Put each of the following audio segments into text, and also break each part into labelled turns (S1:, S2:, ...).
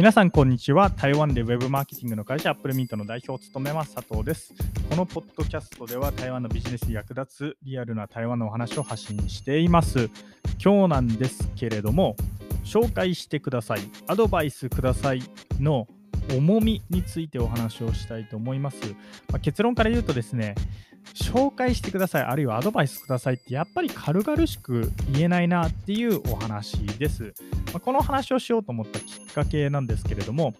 S1: 皆さん、こんにちは。台湾でウェブマーケティングの会社、アップルミートの代表を務めます、佐藤です。このポッドキャストでは、台湾のビジネスに役立つリアルな台湾のお話を発信しています。今日なんですけれども、紹介してください、アドバイスくださいの重みについてお話をしたいと思います。まあ、結論から言うとですね、紹介してください、あるいはアドバイスくださいってやっぱり軽々しく言えないなっていうお話です。まあ、この話をしようと思ったきっかけなんですけれども、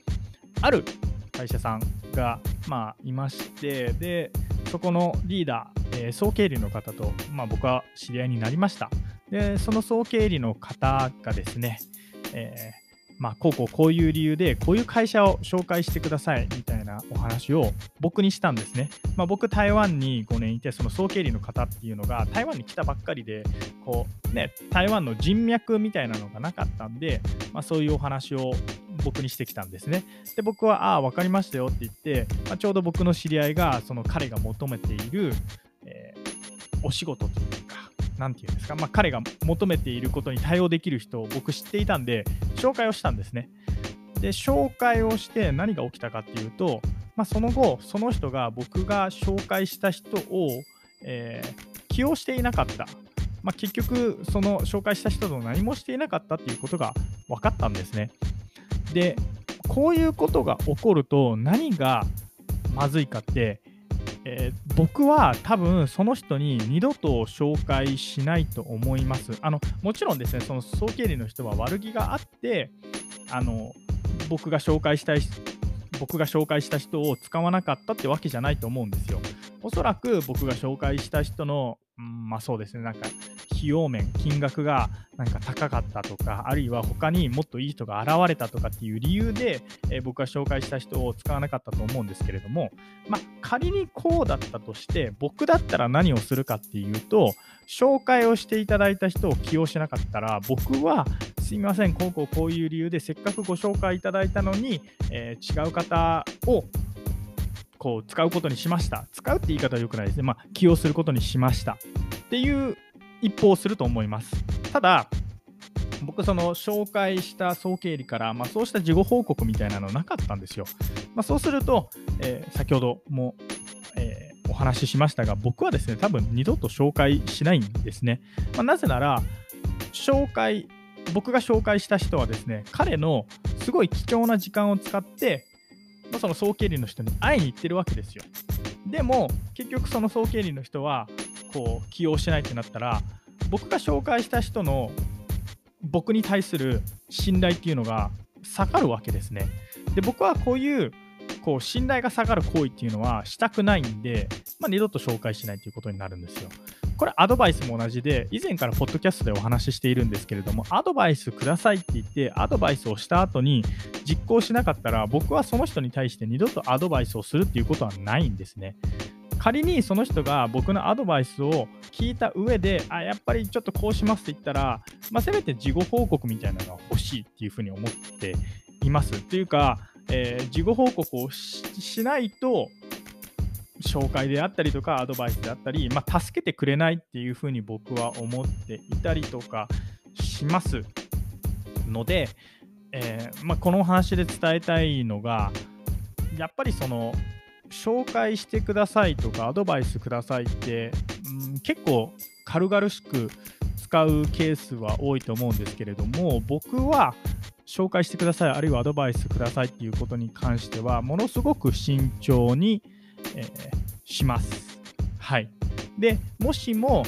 S1: ある会社さんが、まあ、いまして、で、そこのリーダー、えー総経理の方と、まあ、僕は知り合いになりました。で、その総経理の方がですね、えまあ、こうこうこういう理由でこういう会社を紹介してくださいみたいなお話を僕にしたんですね。まあ、僕台湾に5年いてその総経理の方っていうのが台湾に来たばっかりでこう、ね、台湾の人脈みたいなのがなかったんで、まあ、そういうお話を僕にしてきたんですね。で僕は「ああ分かりましたよ」って言って、まあ、ちょうど僕の知り合いがその彼が求めている、えーお仕事というか。なんていうんですか、まあ、彼が求めていることに対応できる人を僕知っていたんで、紹介をしたんですね。で、紹介をして何が起きたかっていうと、まあ、その後、その人が僕が紹介した人を、えー起用していなかった。まあ、結局、その紹介した人と何もしていなかったっていうことが分かったんですね。で、こういうことが起こると何がまずいかって、えー僕は多分その人に二度と紹介しないと思います。あのもちろんですね、その総経理の人は悪気があって、あの僕が紹介したい僕が紹介した人を使わなかったってわけじゃないと思うんですよ。おそらく僕が紹介した人の、うんまあそうですね、なんか費用面、金額がなんか高かったとか、あるいは他にもっといい人が現れたとかっていう理由で、えー僕が紹介した人を使わなかったと思うんですけれども、まあ、仮にこうだったとして、僕だったら何をするかっていうと、紹介をしていただいた人を起用しなかったら、僕はすみません、こうこうこういう理由でせっかくご紹介いただいたのに、えー違う方をこう使うことにしました。使うって言い方は良くないですね。まあ、起用することにしました。っていう一報すると思います。ただ、僕、その紹介した総経理から、まあ、そうした事後報告みたいなのなかったんですよ。まあ、そうすると、えー先ほども、えーお話ししましたが、僕はですね、多分二度と紹介しないんですね。まあ、なぜなら、紹介、僕が紹介した人はですね、彼のすごい貴重な時間を使って、ま、その総経理の人に会いに行ってるわけですよ。でも、結局その総経理の人は、こう、起用しないってなったら、僕が紹介した人の僕に対する信頼っていうのが下がるわけですね。で、僕はこういう、こう、信頼が下がる行為っていうのはしたくないんで、まあ、二度と紹介しないということになるんですよ。これアドバイスも同じで、以前からポッドキャストでお話ししているんですけれども、アドバイスくださいって言って、アドバイスをした後に実行しなかったら、僕はその人に対して二度とアドバイスをするっていうことはないんですね。仮にその人が僕のアドバイスを聞いた上で、あ、やっぱりちょっとこうしますって言ったら、まあ、せめて事後報告みたいなのが欲しいっていうふうに思っています。っていうか、えー事後報告をししないと、紹介であったりとかアドバイスであったり、まあ、助けてくれないっていうふうに僕は思っていたりとかしますので、えーまあ、このお話で伝えたいのがやっぱりその紹介してくださいとかアドバイスくださいって、うん、結構軽々しく使うケースは多いと思うんですけれども僕は紹介してくださいあるいはアドバイスくださいっていうことに関してはものすごく慎重に、えーします。はい。で、もしも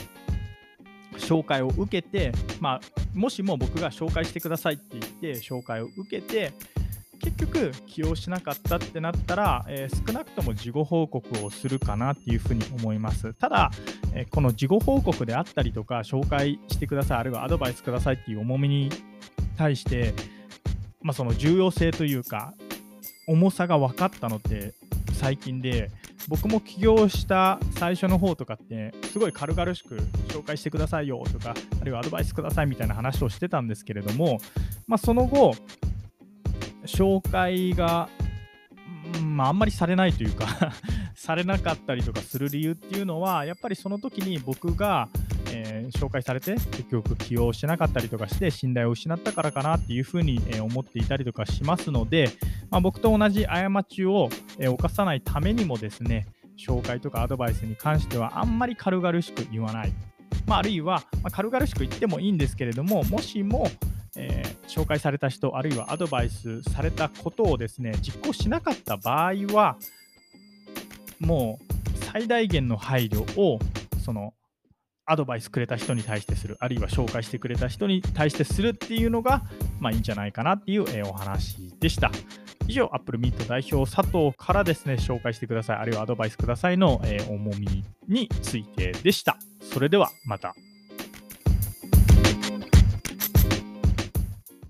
S1: 紹介を受けて、まあ、もしも僕が紹介してくださいって言って紹介を受けて、結局起用しなかったってなったら、えー少なくとも事後報告をするかなっていうふうに思います。ただ、えーこの事後報告であったりとか、紹介してください、あるいはアドバイスくださいっていう重みに対して、まあ、その重要性というか、重さが分かったのって最近で、僕も起業した最初の方とかって、すごい軽々しく紹介してくださいよとか、あるいはアドバイスくださいみたいな話をしてたんですけれども、まあ、その後、紹介が、まあ、あんまりされないというか されなかったりとかする理由っていうのは、やっぱりその時に僕が、えー紹介されて結局起用しなかったりとかして信頼を失ったからかなっていうふうに、えー思っていたりとかしますので、まあ、僕と同じ過ちを、えー犯さないためにもですね紹介とかアドバイスに関してはあんまり軽々しく言わない、まあ、あるいは、まあ軽々しく言ってもいいんですけれどももしも、えー紹介された人あるいはアドバイスされたことをですね実行しなかった場合はもう最大限の配慮をそのアドバイスくれた人に対してするあるいは紹介してくれた人に対してするっていうのがまあいいんじゃないかなっていう、えーお話でした。以上 Apple Meet 代表佐藤からですね紹介してくださいあるいはアドバイスくださいの、えー重みについてでした。それではまた。